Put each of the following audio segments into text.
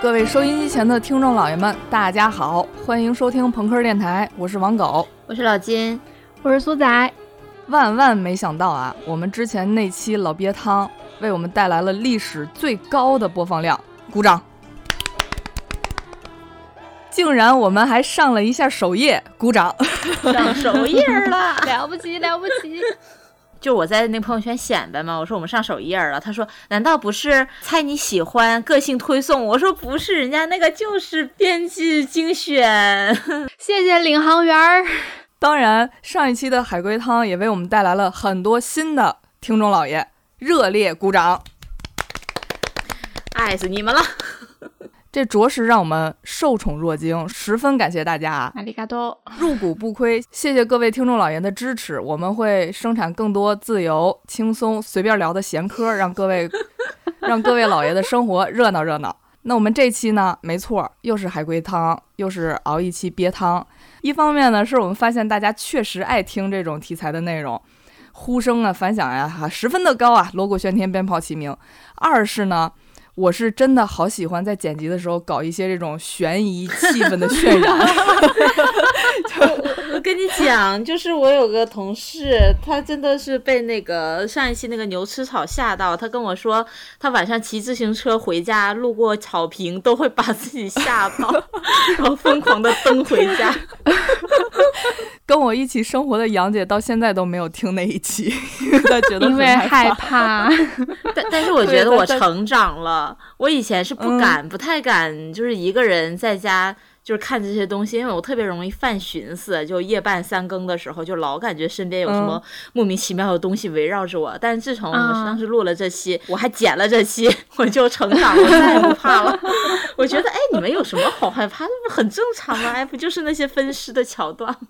各位收音机前的听众老爷们，大家好，欢迎收听朋克电台，我是王狗，我是老金，我是苏仔。万万没想到啊，我们之前那期老鳖汤为我们带来了历史最高的播放量，鼓掌！竟然我们还上了一下首页，鼓掌！上首页了，了不起了不起！就我在那朋友圈显摆嘛，我说我们上首页了。他说：“难道不是猜你喜欢个性推送？”我说：“不是，人家那个就是编辑精选。”谢谢领航员儿。当然，上一期的海龟汤也为我们带来了很多新的听众老爷，热烈鼓掌！爱死你们了！这着实让我们受宠若惊，十分感谢大家，阿里嘎多，入股不亏。谢谢各位听众老爷的支持，我们会生产更多自由、轻松、随便聊的闲嗑，让各位 让各位老爷的生活热闹热闹。那我们这期呢，没错，又是海龟汤，又是熬一期鳖汤。一方面呢，是我们发现大家确实爱听这种题材的内容，呼声啊、反响呀，哈，十分的高啊，锣鼓喧天，鞭炮齐鸣。二是呢。我是真的好喜欢在剪辑的时候搞一些这种悬疑气氛的渲染。我跟你讲，就是我有个同事，他真的是被那个上一期那个牛吃草吓到。他跟我说，他晚上骑自行车回家，路过草坪都会把自己吓到，然后疯狂的蹬回家。跟我一起生活的杨姐到现在都没有听那一期，她觉得因为害怕。但但是我觉得我成长了。我以前是不敢、不太敢，就是一个人在家就是看这些东西，因为我特别容易犯寻思，就夜半三更的时候，就老感觉身边有什么莫名其妙的东西围绕着我。但是自从我们当时录了这期，我还剪了这期，我就成长了，再也不怕了。我觉得，哎，你们有什么好害怕？那不很正常吗？哎，不就是那些分尸的桥段吗？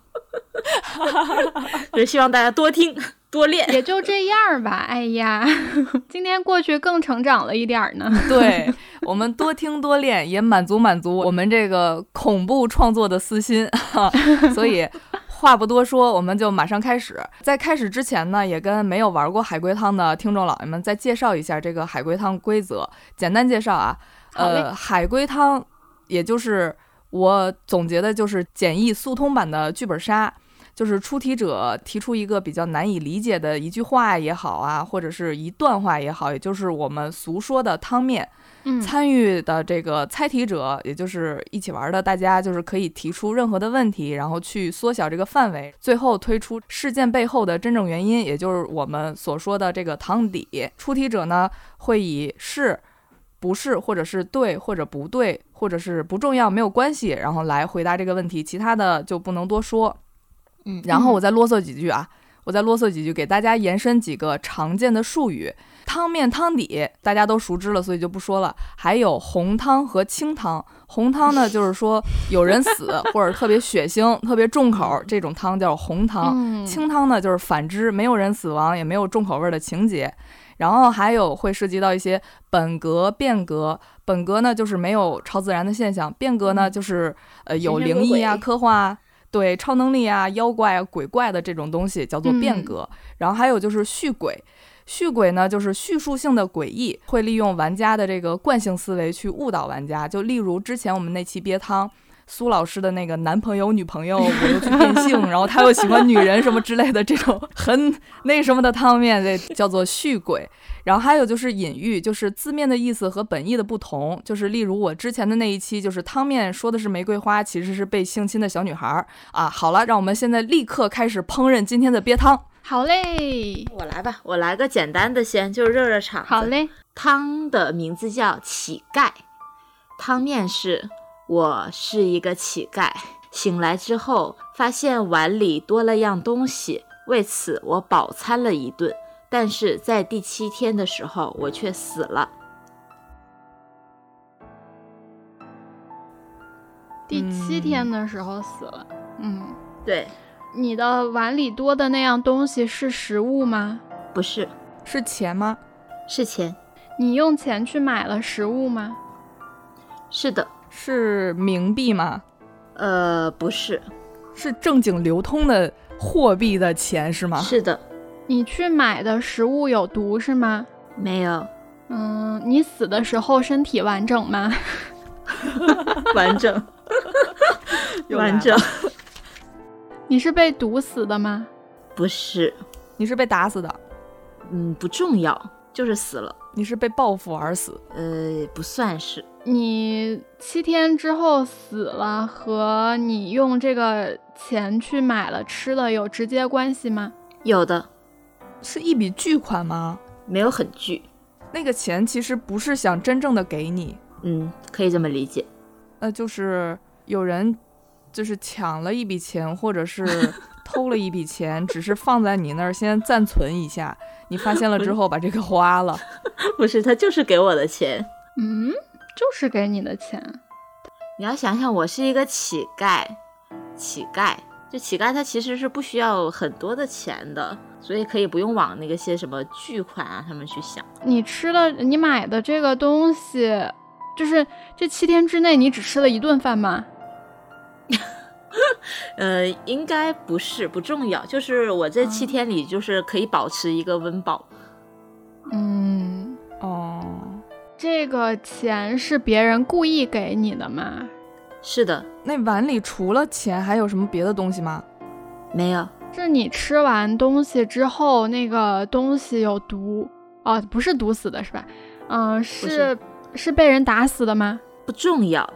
就希望大家多听。多练也就这样吧。哎呀，今天过去更成长了一点儿呢。对 我们多听多练，也满足满足我们这个恐怖创作的私心。所以话不多说，我们就马上开始。在开始之前呢，也跟没有玩过海龟汤的听众老爷们再介绍一下这个海龟汤规则。简单介绍啊，呃，海龟汤也就是我总结的就是简易速通版的剧本杀。就是出题者提出一个比较难以理解的一句话也好啊，或者是一段话也好，也就是我们俗说的汤面。嗯，参与的这个猜题者，也就是一起玩的大家，就是可以提出任何的问题，然后去缩小这个范围，最后推出事件背后的真正原因，也就是我们所说的这个汤底。出题者呢，会以是、不是，或者是对或者不对，或者是不重要没有关系，然后来回答这个问题，其他的就不能多说。嗯，然后我再啰嗦几句啊，我再啰嗦几句，给大家延伸几个常见的术语。汤面汤底大家都熟知了，所以就不说了。还有红汤和清汤。红汤呢，就是说有人死 或者特别血腥、特别重口，这种汤叫红汤。清汤呢，就是反之，没有人死亡，也没有重口味的情节。然后还有会涉及到一些本格、变革。本格呢，就是没有超自然的现象；变革呢，就是呃有灵异啊、科幻啊。对超能力啊、妖怪啊、鬼怪的这种东西叫做变革，然后还有就是续鬼，续鬼呢就是叙述性的诡异，会利用玩家的这个惯性思维去误导玩家。就例如之前我们那期憋汤，苏老师的那个男朋友、女朋友，我又去变性，然后他又喜欢女人什么之类的这种很那什么的汤面，这叫做续鬼。然后还有就是隐喻，就是字面的意思和本意的不同。就是例如我之前的那一期，就是汤面说的是玫瑰花，其实是被性侵的小女孩儿啊。好了，让我们现在立刻开始烹饪今天的鳖汤。好嘞，我来吧，我来个简单的先，就热热场。好嘞，汤的名字叫乞丐，汤面是我是一个乞丐，醒来之后发现碗里多了样东西，为此我饱餐了一顿。但是在第七天的时候，我却死了。第七天的时候死了。嗯，对。你的碗里多的那样东西是食物吗？不是。是钱吗？是钱。你用钱去买了食物吗？是的。是冥币吗？呃，不是。是正经流通的货币的钱是吗？是的。你去买的食物有毒是吗？没有。嗯，你死的时候身体完整吗？完整，完整。你是被毒死的吗？不是，你是被打死的。嗯，不重要，就是死了。你是被报复而死？呃，不算是。你七天之后死了，和你用这个钱去买了吃的有直接关系吗？有的，是一笔巨款吗？没有很巨。那个钱其实不是想真正的给你。嗯，可以这么理解。那就是有人就是抢了一笔钱，或者是 偷了一笔钱，只是放在你那儿先暂存一下。你发现了之后把这个花了？不是，他就是给我的钱。嗯。就是给你的钱，你要想想，我是一个乞丐，乞丐就乞丐，他其实是不需要很多的钱的，所以可以不用往那个些什么巨款啊他们去想。你吃了，你买的这个东西，就是这七天之内你只吃了一顿饭吗？呃，应该不是，不重要，就是我这七天里就是可以保持一个温饱。嗯，哦。这个钱是别人故意给你的吗？是的。那碗里除了钱还有什么别的东西吗？没有。是你吃完东西之后，那个东西有毒哦，不是毒死的是吧？嗯，是是被人打死的吗？不重要。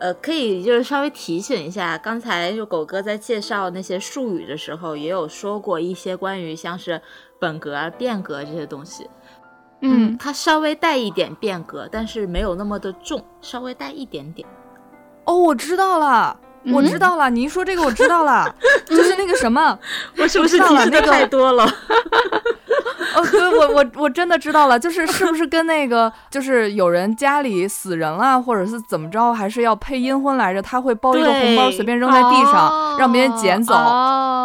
呃，可以就是稍微提醒一下，刚才就狗哥在介绍那些术语的时候，也有说过一些关于像是本格、变革这些东西。嗯，它稍微带一点变革，但是没有那么的重，稍微带一点点。哦，我知道了，我知道了。你一说这个，我知道了，就是那个什么，我是不是提示的太多了？哦，对，我我我真的知道了，就是是不是跟那个，就是有人家里死人了，或者是怎么着，还是要配阴婚来着？他会包一个红包，随便扔在地上，让别人捡走。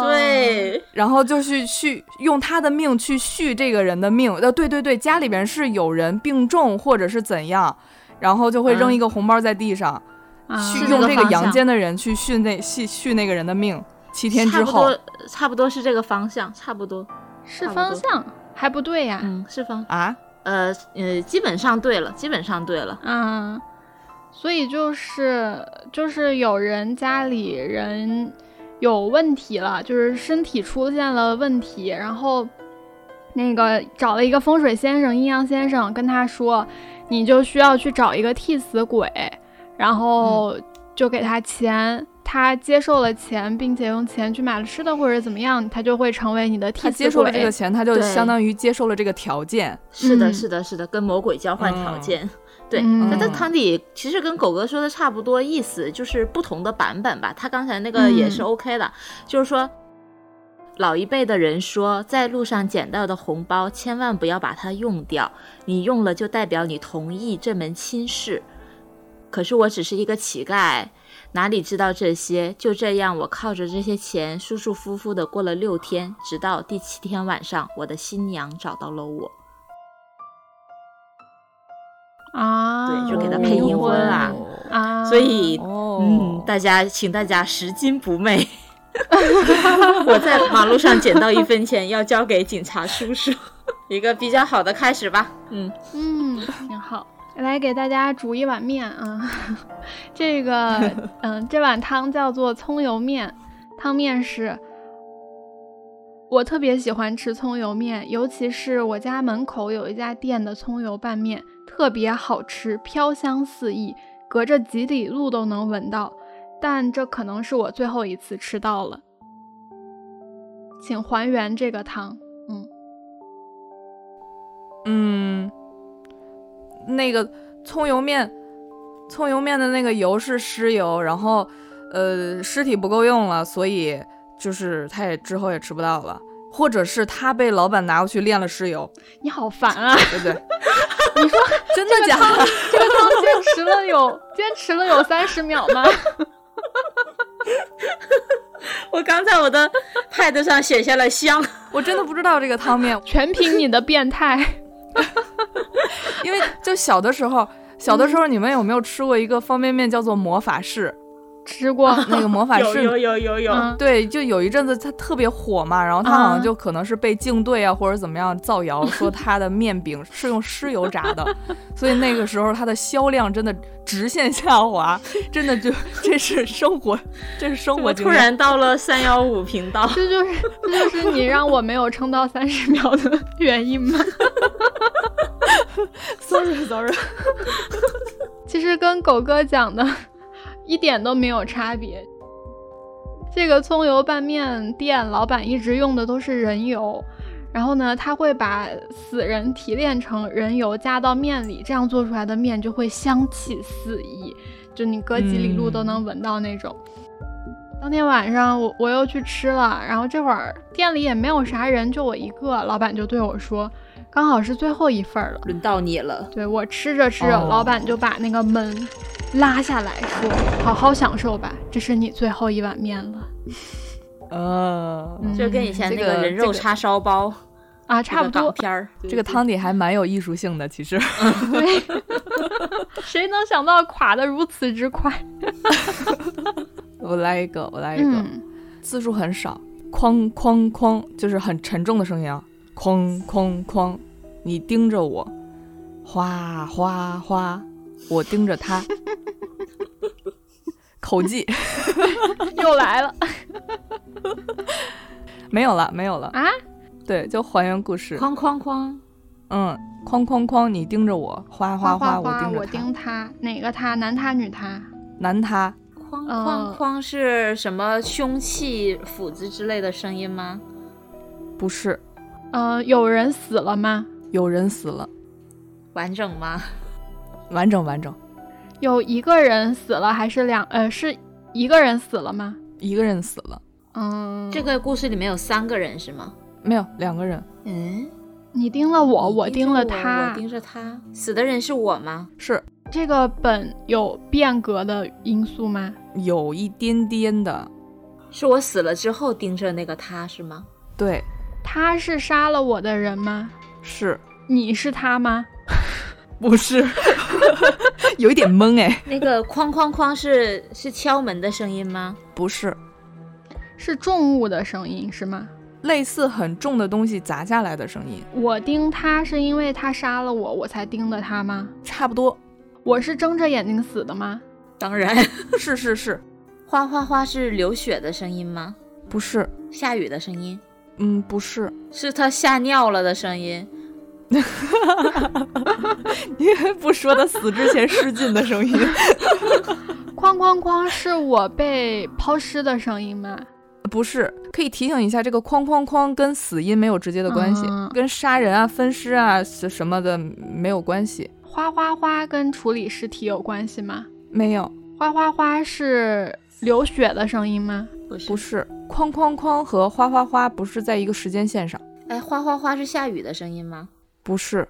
对，然后就是去用他的命去续这个人的命。呃，对对对，家里边是有人病重或者是怎样，然后就会扔一个红包在地上，去用这个阳间的人去续那续续那个人的命。七天之后，差不多是这个方向，差不多是方向。还不对呀，嗯，是方啊，呃呃，基本上对了，基本上对了，嗯，所以就是就是有人家里人有问题了，就是身体出现了问题，然后那个找了一个风水先生、阴阳先生跟他说，你就需要去找一个替死鬼，然后就给他钱。他接受了钱，并且用钱去买了吃的，或者怎么样，他就会成为你的替死鬼。他接受了这个钱，他就相当于接受了这个条件。是的，是的，是的，跟魔鬼交换条件。对，那这汤底其实跟狗哥说的差不多意思，就是不同的版本吧。他刚才那个也是 OK 的，就是说，老一辈的人说，在路上捡到的红包，千万不要把它用掉，你用了就代表你同意这门亲事。可是我只是一个乞丐。哪里知道这些？就这样，我靠着这些钱，舒舒服服的过了六天，直到第七天晚上，我的新娘找到了我。啊，对，就给他配阴婚啊。啊，所以，嗯，大家，请大家拾金不昧。我在马路上捡到一分钱，要交给警察叔叔，一个比较好的开始吧。嗯嗯，挺好。来给大家煮一碗面啊，这个 嗯，这碗汤叫做葱油面，汤面是，我特别喜欢吃葱油面，尤其是我家门口有一家店的葱油拌面，特别好吃，飘香四溢，隔着几里路都能闻到。但这可能是我最后一次吃到了，请还原这个汤，嗯，嗯。那个葱油面，葱油面的那个油是尸油，然后，呃，尸体不够用了，所以就是他也之后也吃不到了，或者是他被老板拿过去炼了尸油。你好烦啊，对不对？你说真的假的？这个汤坚持了有坚持了有三十秒吗？我刚在我的 pad 上写下了香，我真的不知道这个汤面，全凭你的变态。因为就小的时候，小的时候你们有没有吃过一个方便面叫做魔法士？吃过 那个魔法师，有有有有有，对，就有一阵子他特别火嘛，然后他好像就可能是被竞队啊或者怎么样造谣 说他的面饼是用尸油炸的，所以那个时候他的销量真的直线下滑，真的就这是生活，这是生活。突然到了三幺五频道，这就是这就是你让我没有撑到三十秒的原因吗？Sorry Sorry，其实跟狗哥讲的。一点都没有差别。这个葱油拌面店老板一直用的都是人油，然后呢，他会把死人提炼成人油加到面里，这样做出来的面就会香气四溢，就你隔几里路都能闻到那种。当天晚上我我又去吃了，然后这会儿店里也没有啥人，就我一个，老板就对我说。刚好是最后一份了，轮到你了。对我吃着吃着，老板就把那个门拉下来说：“好好享受吧，这是你最后一碗面了。”呃，就跟以前那个人肉叉烧包啊差不多。片儿，这个汤底还蛮有艺术性的，其实。对，谁能想到垮的如此之快？我来一个，我来一个，字数很少，哐哐哐，就是很沉重的声音啊，哐哐哐。你盯着我，哗哗哗，我盯着他，口技 又来了，没有了，没有了啊？对，就还原故事，哐哐哐，嗯，哐哐哐，你盯着我，哗哗哗，我盯着我盯他，哪个他？男他女他？男他。哐哐哐是什么凶器、斧子之类的声音吗？不是，嗯，有人死了吗？有人死了，完整吗？完整完整。有一个人死了还是两？呃，是一个人死了吗？一个人死了。嗯，这个故事里面有三个人是吗？没有，两个人。嗯，你盯了我，我盯了他，我盯着他。死的人是我吗？是。这个本有变革的因素吗？有一点点的。是我死了之后盯着那个他是吗？对。他是杀了我的人吗？是。你是他吗？不是，有一点懵哎。那个哐哐哐是是敲门的声音吗？不是，是重物的声音是吗？类似很重的东西砸下来的声音。我盯他是因为他杀了我，我才盯的他吗？差不多。我是睁着眼睛死的吗？当然 是是是。哗哗哗是流血的声音吗？不是。下雨的声音？嗯，不是。是他吓尿了的声音。你不说他死之前失禁的声音。哐哐哐，是我被抛尸的声音吗？不是，可以提醒一下，这个哐哐哐跟死因没有直接的关系，跟杀人啊、分尸啊是什么的没有关系。哗哗哗跟处理尸体有关系吗？没有。哗哗哗是流血的声音吗？不是，不是。哐哐哐和哗哗哗不是在一个时间线上。哎，哗哗哗是下雨的声音吗？不是，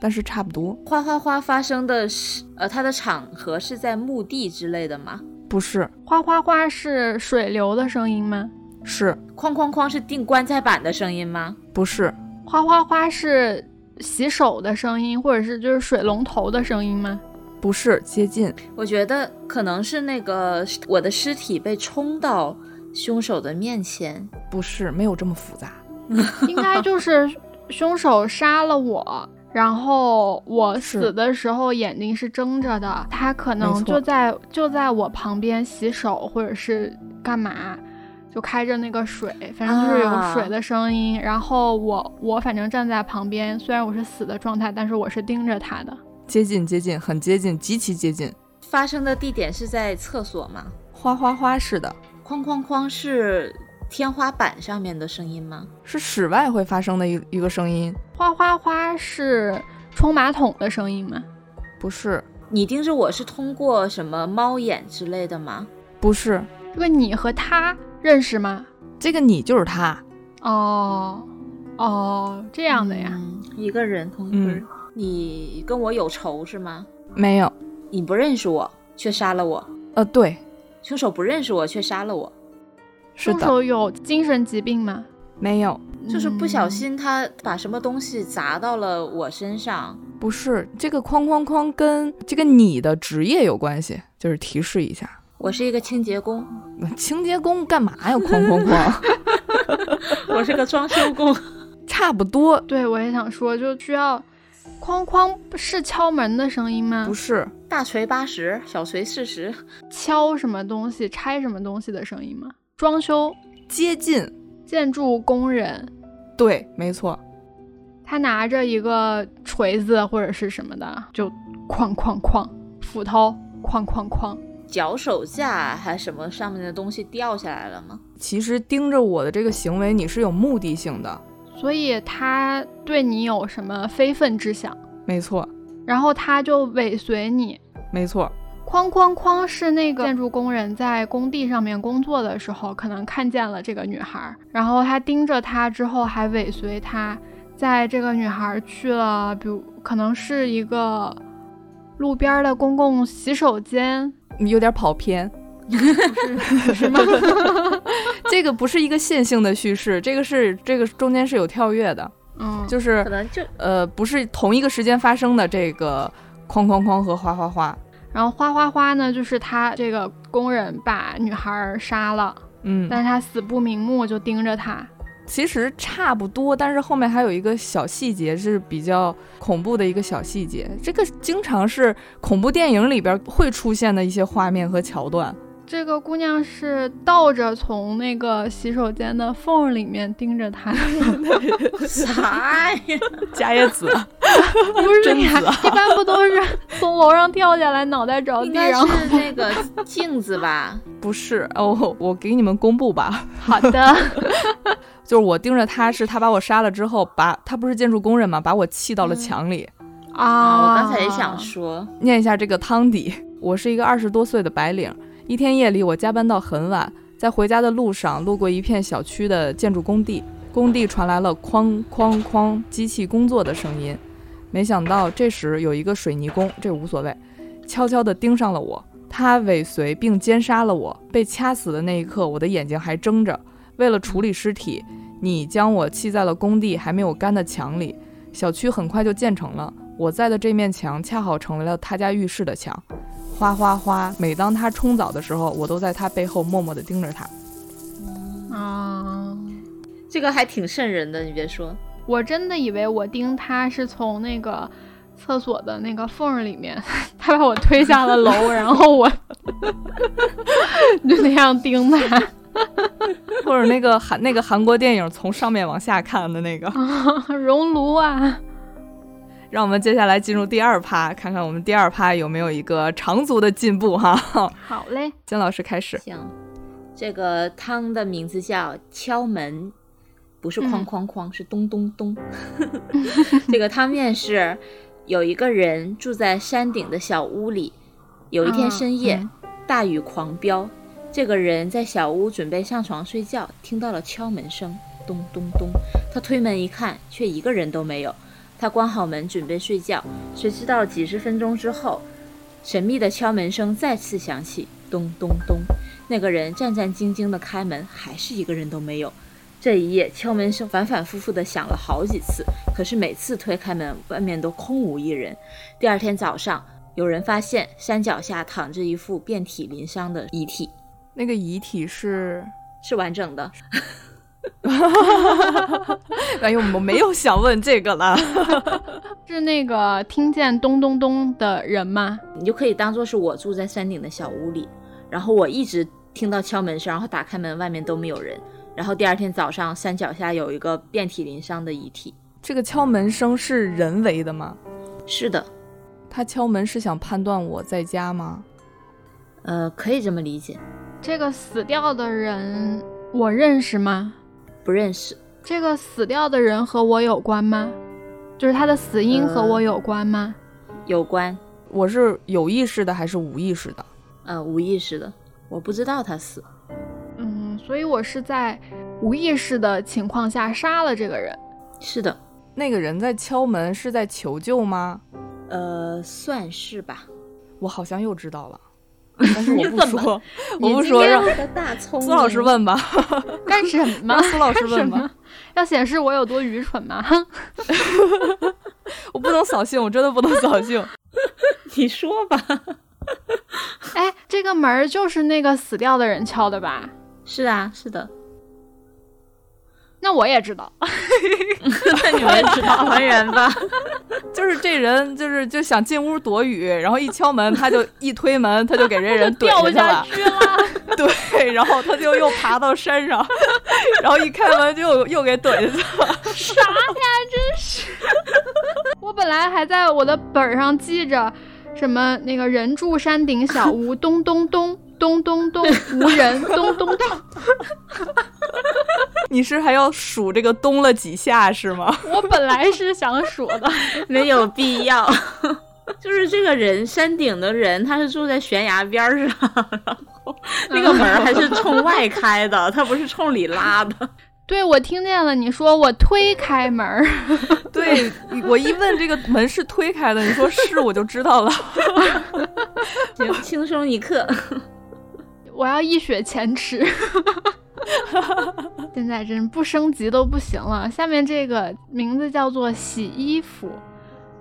但是差不多。哗哗哗发生的是，呃，它的场合是在墓地之类的吗？不是。哗哗哗是水流的声音吗？是。哐哐哐是钉棺材板的声音吗？不是。哗哗哗是洗手的声音，或者是就是水龙头的声音吗？不是，接近。我觉得可能是那个我的尸体被冲到凶手的面前。不是，没有这么复杂。应该就是。凶手杀了我，然后我死的时候眼睛是睁着的，他可能就在就在我旁边洗手或者是干嘛，就开着那个水，反正就是有水的声音。然后我我反正站在旁边，虽然我是死的状态，但是我是盯着他的，接近接近，很接近，极其接近。发生的地点是在厕所吗？哗哗哗似的，哐哐哐是。天花板上面的声音吗？是室外会发生的一一个声音。哗哗哗是冲马桶的声音吗？不是。你盯着我是通过什么猫眼之类的吗？不是。这个你和他认识吗？这个你就是他。哦哦，这样的呀。一个人同一个人。你跟我有仇是吗？没有。你不认识我却杀了我。呃，对。凶手不认识我却杀了我。凶手有精神疾病吗？没有，就是不小心他把什么东西砸到了我身上。不是，这个哐哐哐跟这个你的职业有关系，就是提示一下。我是一个清洁工。清洁工干嘛呀？哐哐哐！我是个装修工。差不多。对，我也想说，就需要哐哐是敲门的声音吗？不是，大锤八十，小锤四十，敲什么东西、拆什么东西的声音吗？装修接近建筑工人。对，没错。他拿着一个锤子或者是什么的，就哐哐哐，斧头哐哐哐。脚手架还什么上面的东西掉下来了吗？其实盯着我的这个行为，你是有目的性的，所以他对你有什么非分之想？没错。然后他就尾随你，没错。哐哐哐是那个建筑工人在工地上面工作的时候，可能看见了这个女孩，然后他盯着她之后还尾随她，在这个女孩去了，比如可能是一个路边的公共洗手间。你有点跑偏，不是吗？这个不是一个线性的叙事，这个是这个中间是有跳跃的，嗯，就是可能就呃不是同一个时间发生的这个哐哐哐和哗哗哗，然后花花花呢，就是他这个工人把女孩杀了，嗯，但是他死不瞑目，就盯着她。其实差不多，但是后面还有一个小细节是比较恐怖的一个小细节，这个经常是恐怖电影里边会出现的一些画面和桥段。这个姑娘是倒着从那个洗手间的缝里面盯着他，啥呀？伽椰子，不是呀，一般不都是从楼上跳下来，脑袋着地，然后是那个镜子吧？不是哦，我给你们公布吧。好的，就是我盯着他，是他把我杀了之后，把他不是建筑工人嘛，把我砌到了墙里啊。我刚才也想说，念一下这个汤底。我是一个二十多岁的白领。一天夜里，我加班到很晚，在回家的路上路过一片小区的建筑工地，工地传来了哐哐哐机器工作的声音。没想到这时有一个水泥工，这无所谓，悄悄地盯上了我。他尾随并奸杀了我。被掐死的那一刻，我的眼睛还睁着。为了处理尸体，你将我砌在了工地还没有干的墙里。小区很快就建成了，我在的这面墙恰好成为了他家浴室的墙。哗哗哗！每当他冲澡的时候，我都在他背后默默地盯着他。啊，这个还挺瘆人的，你别说，我真的以为我盯他是从那个厕所的那个缝里面，他把我推下了楼，然后我就那样盯他，或者那个韩那个韩国电影从上面往下看的那个 熔炉啊。让我们接下来进入第二趴，看看我们第二趴有没有一个长足的进步哈。好嘞，金老师开始。行，这个汤的名字叫敲门，不是哐哐哐，是咚咚咚。这个汤面是有一个人住在山顶的小屋里，有一天深夜，大雨狂飙，这个人在小屋准备上床睡觉，听到了敲门声，咚咚咚。他推门一看，却一个人都没有。他关好门，准备睡觉。谁知道几十分钟之后，神秘的敲门声再次响起，咚咚咚。那个人战战兢兢地开门，还是一个人都没有。这一夜，敲门声反反复复地响了好几次，可是每次推开门，外面都空无一人。第二天早上，有人发现山脚下躺着一副遍体鳞伤的遗体。那个遗体是是完整的。哎呦，我没有想问这个了。是那个听见咚咚咚的人吗？你就可以当做是我住在山顶的小屋里，然后我一直听到敲门声，然后打开门，外面都没有人。然后第二天早上，山脚下有一个遍体鳞伤的遗体。这个敲门声是人为的吗？是的。他敲门是想判断我在家吗？呃，可以这么理解。这个死掉的人我认识吗？不认识这个死掉的人和我有关吗？就是他的死因和我有关吗？有关。我是有意识的还是无意识的？呃，无意识的。我不知道他死。嗯，所以我是在无意识的情况下杀了这个人。是的。那个人在敲门是在求救吗？呃，算是吧。我好像又知道了。但是我不说，我不说，让苏老师问吧。干什么？苏老师问吧。要显示我有多愚蠢吗？我不能扫兴，我真的不能扫兴。你说吧。哎，这个门就是那个死掉的人敲的吧？是啊，是的。那我也知道，那你们知道 还原吧？就是这人，就是就想进屋躲雨，然后一敲门，他就一推门，他就给这人掉下去了。对，然后他就又爬到山上，然后一开门就又给怼下去了。啥呀？真是！我本来还在我的本上记着什么那个人住山顶小屋，咚咚咚。咚咚咚，无人。咚咚咚，你是还要数这个咚了几下是吗？我本来是想数的，没有必要。就是这个人，山顶的人，他是住在悬崖边上，然后那个门还是冲外开的，他不是冲里拉的。对，我听见了，你说我推开门。对我一问这个门是推开的，你说是，我就知道了。行，轻松一刻。我要一雪前耻，现在真不升级都不行了。下面这个名字叫做洗衣服，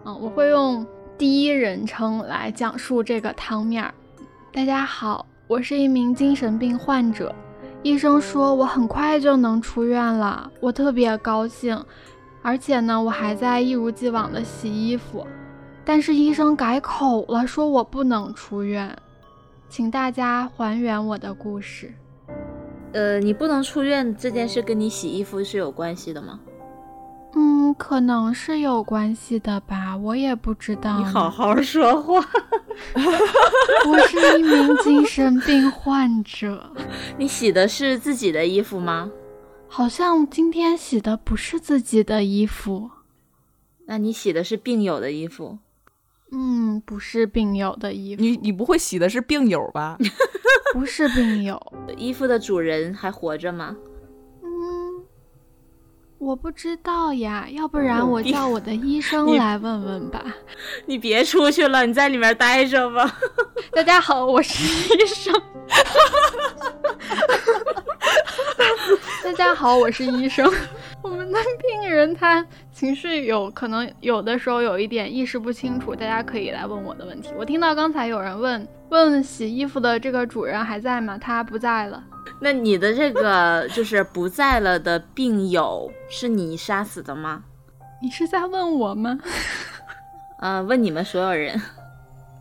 嗯，我会用第一人称来讲述这个汤面。大家好，我是一名精神病患者，医生说我很快就能出院了，我特别高兴，而且呢，我还在一如既往的洗衣服，但是医生改口了，说我不能出院。请大家还原我的故事。呃，你不能出院这件事跟你洗衣服是有关系的吗？嗯，可能是有关系的吧，我也不知道。你好好说话。我是一名精神病患者。你洗的是自己的衣服吗？好像今天洗的不是自己的衣服。那你洗的是病友的衣服？嗯，不是病友的衣服。你你不会洗的是病友吧？不是病友，衣服的主人还活着吗？嗯，我不知道呀。要不然我叫我的 医生来问问吧。你别出去了，你在里面待着吧。大家好，我是医生。大家好，我是医生。我们的病人他。情绪有可能有的时候有一点意识不清楚，大家可以来问我的问题。我听到刚才有人问问洗衣服的这个主人还在吗？他不在了。那你的这个就是不在了的病友是你杀死的吗？你是在问我吗？嗯，问你们所有人。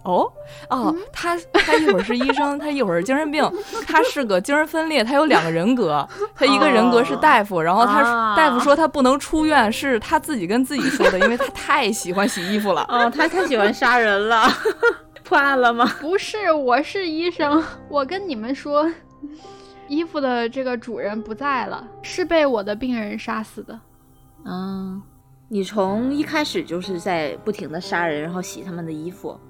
哦哦，他他一会儿是医生，他一会儿是精神病，他是个精神分裂，他有两个人格，他一个人格是大夫，然后他大夫说他不能出院，是他自己跟自己说的，因为他太喜欢洗衣服了。哦，他太喜欢杀人了，破案了吗？不是，我是医生，我跟你们说，衣服的这个主人不在了，是被我的病人杀死的。嗯，你从一开始就是在不停的杀人，然后洗他们的衣服。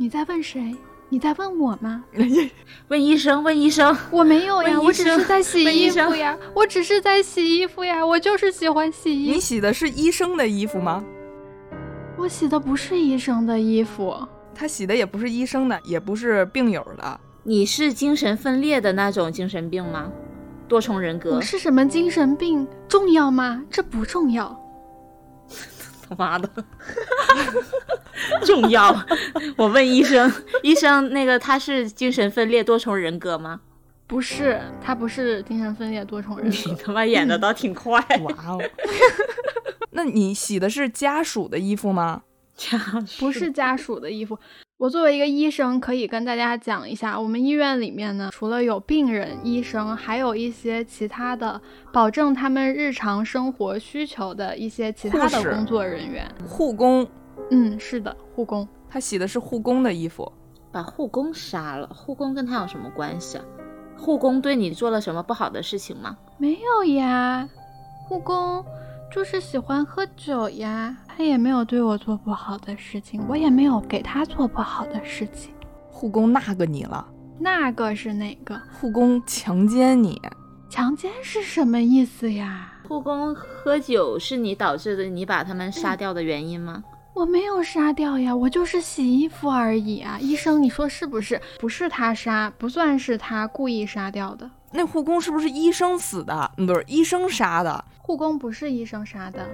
你在问谁？你在问我吗？问医生，问医生。我没有呀，我只是在洗衣服呀。我只是在洗衣服呀，我就是喜欢洗衣。你洗的是医生的衣服吗？我洗的不是医生的衣服。他洗的也不是医生的，也不是病友的。你是精神分裂的那种精神病吗？多重人格？我是什么精神病？重要吗？这不重要。他妈的，重要！我问医生，医生，那个他是精神分裂多重人格吗？不是，他不是精神分裂多重人格。你他妈演的倒挺快，哇哦！那你洗的是家属的衣服吗？家属不是家属的衣服。我作为一个医生，可以跟大家讲一下，我们医院里面呢，除了有病人、医生，还有一些其他的保证他们日常生活需求的一些其他的工作人员，护工。嗯，是的，护工。他洗的是护工的衣服，把护工杀了。护工跟他有什么关系啊？护工对你做了什么不好的事情吗？没有呀，护工。就是喜欢喝酒呀，他也没有对我做不好的事情，我也没有给他做不好的事情。护工那个你了？那个是哪个？护工强奸你？强奸是什么意思呀？护工喝酒是你导致的，你把他们杀掉的原因吗？我没有杀掉呀，我就是洗衣服而已啊。医生，你说是不是？不是他杀，不算是他故意杀掉的。那护工是不是医生死的？不是医生杀的。护工不是医生杀的，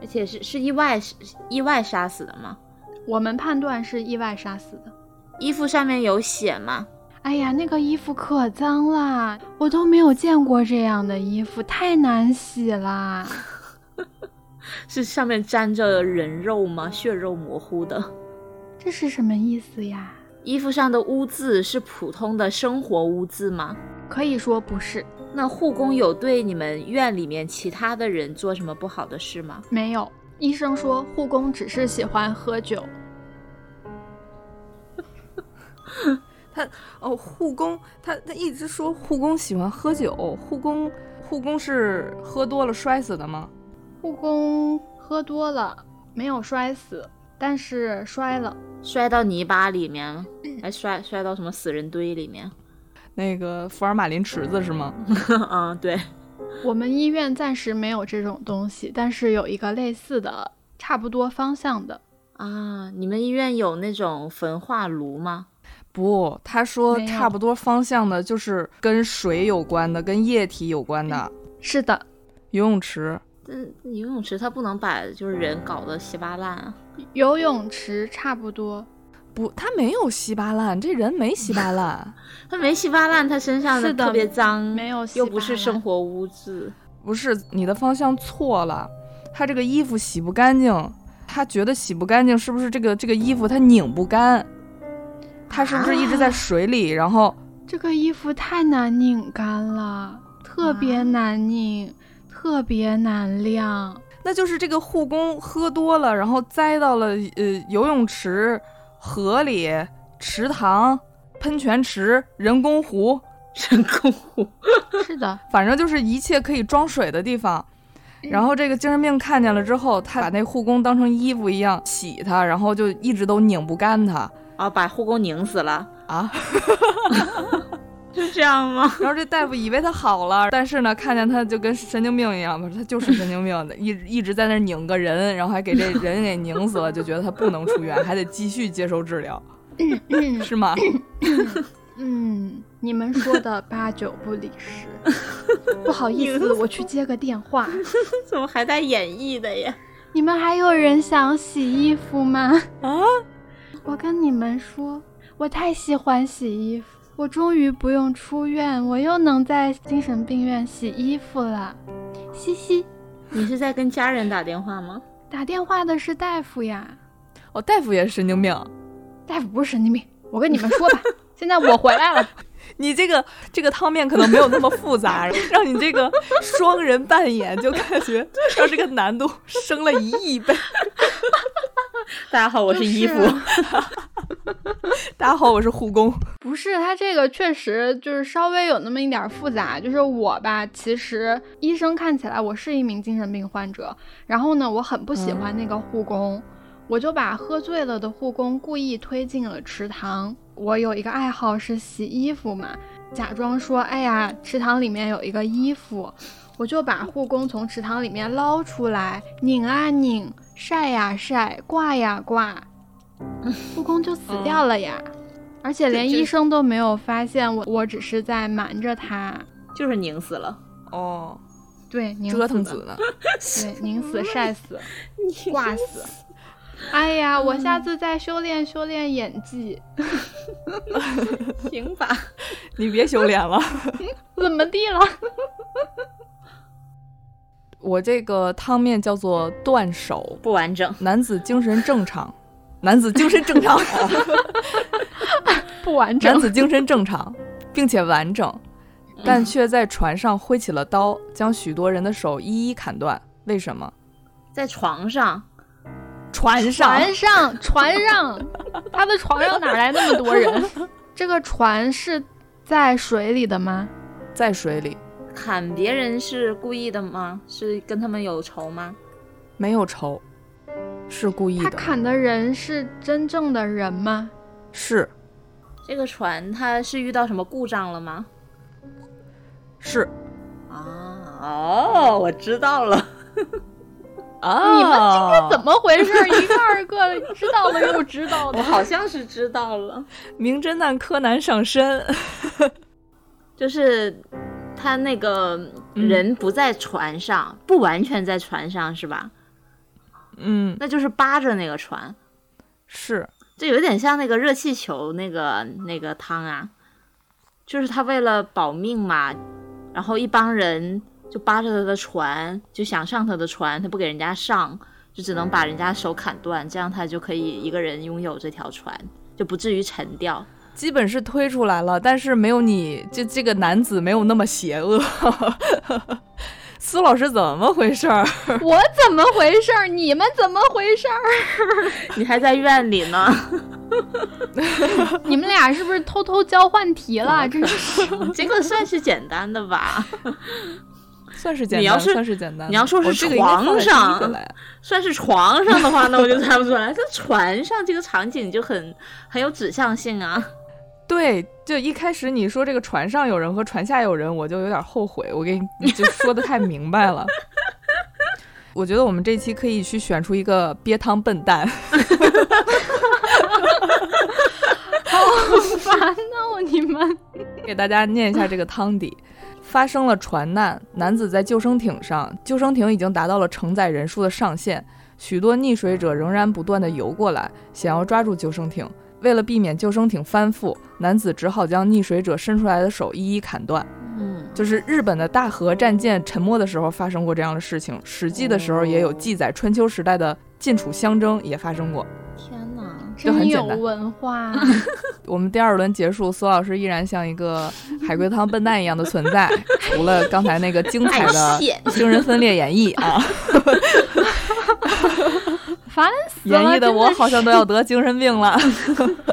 而且是是意外是意外杀死的吗？我们判断是意外杀死的。衣服上面有血吗？哎呀，那个衣服可脏啦，我都没有见过这样的衣服，太难洗啦。是上面沾着人肉吗？血肉模糊的，这是什么意思呀？衣服上的污渍是普通的生活污渍吗？可以说不是。那护工有对你们院里面其他的人做什么不好的事吗？没有，医生说护工只是喜欢喝酒。他哦，护工，他他一直说护工喜欢喝酒。护工护工是喝多了摔死的吗？护工喝多了没有摔死，但是摔了，摔到泥巴里面，还摔摔到什么死人堆里面？那个福尔马林池子是吗？嗯，对。我们医院暂时没有这种东西，但是有一个类似的，差不多方向的啊。你们医院有那种焚化炉吗？不，他说差不多方向的，就是跟水有关的，跟液体有关的。是的，游泳池。嗯，游泳池它不能把就是人搞得稀巴烂啊。游泳池差不多。不，他没有稀巴烂，这人没稀巴烂，他没稀巴烂，他身上的特别脏，没有，又不是生活污渍，不是你的方向错了，他这个衣服洗不干净，他觉得洗不干净，是不是这个这个衣服他拧不干？他是不是一直在水里？然后这个衣服太难拧干了，特别难拧，特别难晾。那就是这个护工喝多了，然后栽到了呃游泳池。河里、池塘、喷泉池、人工湖、人工湖，是的，反正就是一切可以装水的地方。然后这个精神病看见了之后，他把那护工当成衣服一样洗他，然后就一直都拧不干他啊，把护工拧死了啊。是这样吗？然后这大夫以为他好了，但是呢，看见他就跟神经病一样，他就是神经病的，一一直在那拧个人，然后还给这人给拧死了，就觉得他不能出院，还得继续接受治疗，是吗？嗯，你们说的 八九不离十。不好意思，我去接个电话。怎么还带演绎的呀？你们还有人想洗衣服吗？啊！我跟你们说，我太喜欢洗衣服。我终于不用出院，我又能在精神病院洗衣服了。嘻嘻，你是在跟家人打电话吗？打电话的是大夫呀。哦，大夫也是神经病。大夫不是神经病，我跟你们说吧，现在我回来了。你这个这个汤面可能没有那么复杂，让你这个双人扮演就感觉让这个难度升了一亿倍。大家好，我是衣服。大家好，我是护工。不是他这个确实就是稍微有那么一点复杂。就是我吧，其实医生看起来我是一名精神病患者。然后呢，我很不喜欢那个护工，我就把喝醉了的护工故意推进了池塘。我有一个爱好是洗衣服嘛，假装说，哎呀，池塘里面有一个衣服，我就把护工从池塘里面捞出来，拧啊拧，晒呀晒，挂呀挂。护工就死掉了呀，而且连医生都没有发现我，我只是在瞒着他，就是拧死了哦，对，折腾死了，对，拧死、晒死、挂死。哎呀，我下次再修炼修炼演技，行吧？你别修炼了，怎么地了？我这个汤面叫做断手，不完整，男子精神正常。男子精神正常，不完整。男子精神正常，并且完整，但却在船上挥起了刀，将许多人的手一一砍断。为什么？在床上，船上，船上，船上，他的床上哪来那么多人？这个船是在水里的吗？在水里。砍别人是故意的吗？是跟他们有仇吗？没有仇。是故意的。他砍的人是真正的人吗？是。这个船它是遇到什么故障了吗？是。啊哦，我知道了。啊！你们今天怎 么回事？一个二个知道了又知道了。我好像是知道了。名侦探柯南上身。就是他那个人不在船上，不完全在船上，是吧？嗯，那就是扒着那个船，是就有点像那个热气球那个那个汤啊，就是他为了保命嘛，然后一帮人就扒着他的船，就想上他的船，他不给人家上，就只能把人家手砍断，这样他就可以一个人拥有这条船，就不至于沉掉。基本是推出来了，但是没有你就这个男子没有那么邪恶。苏老师怎么回事儿？我怎么回事儿？你们怎么回事儿？你还在院里呢？你们俩是不是偷偷交换题了？这是这个算是简单的吧？算是简单。你要是算是简单，你要说是床上，算是床上的话，那我就猜不出来。这船上这个场景就很很有指向性啊。对，就一开始你说这个船上有人和船下有人，我就有点后悔，我给你就说的太明白了。我觉得我们这期可以去选出一个憋汤笨蛋。好烦哦，你们！给大家念一下这个汤底：发生了船难，男子在救生艇上，救生艇已经达到了承载人数的上限，许多溺水者仍然不断的游过来，想要抓住救生艇。为了避免救生艇翻覆，男子只好将溺水者伸出来的手一一砍断。嗯，就是日本的大和战舰沉没的时候发生过这样的事情，《史记》的时候也有记载，春秋时代的晋楚相争也发生过。天哪，就很简单。文化。我们第二轮结束，苏老师依然像一个海龟汤笨蛋一样的存在，除了刚才那个精彩的精神分裂演绎啊。烦死了！演绎的我好像都要得精神病了。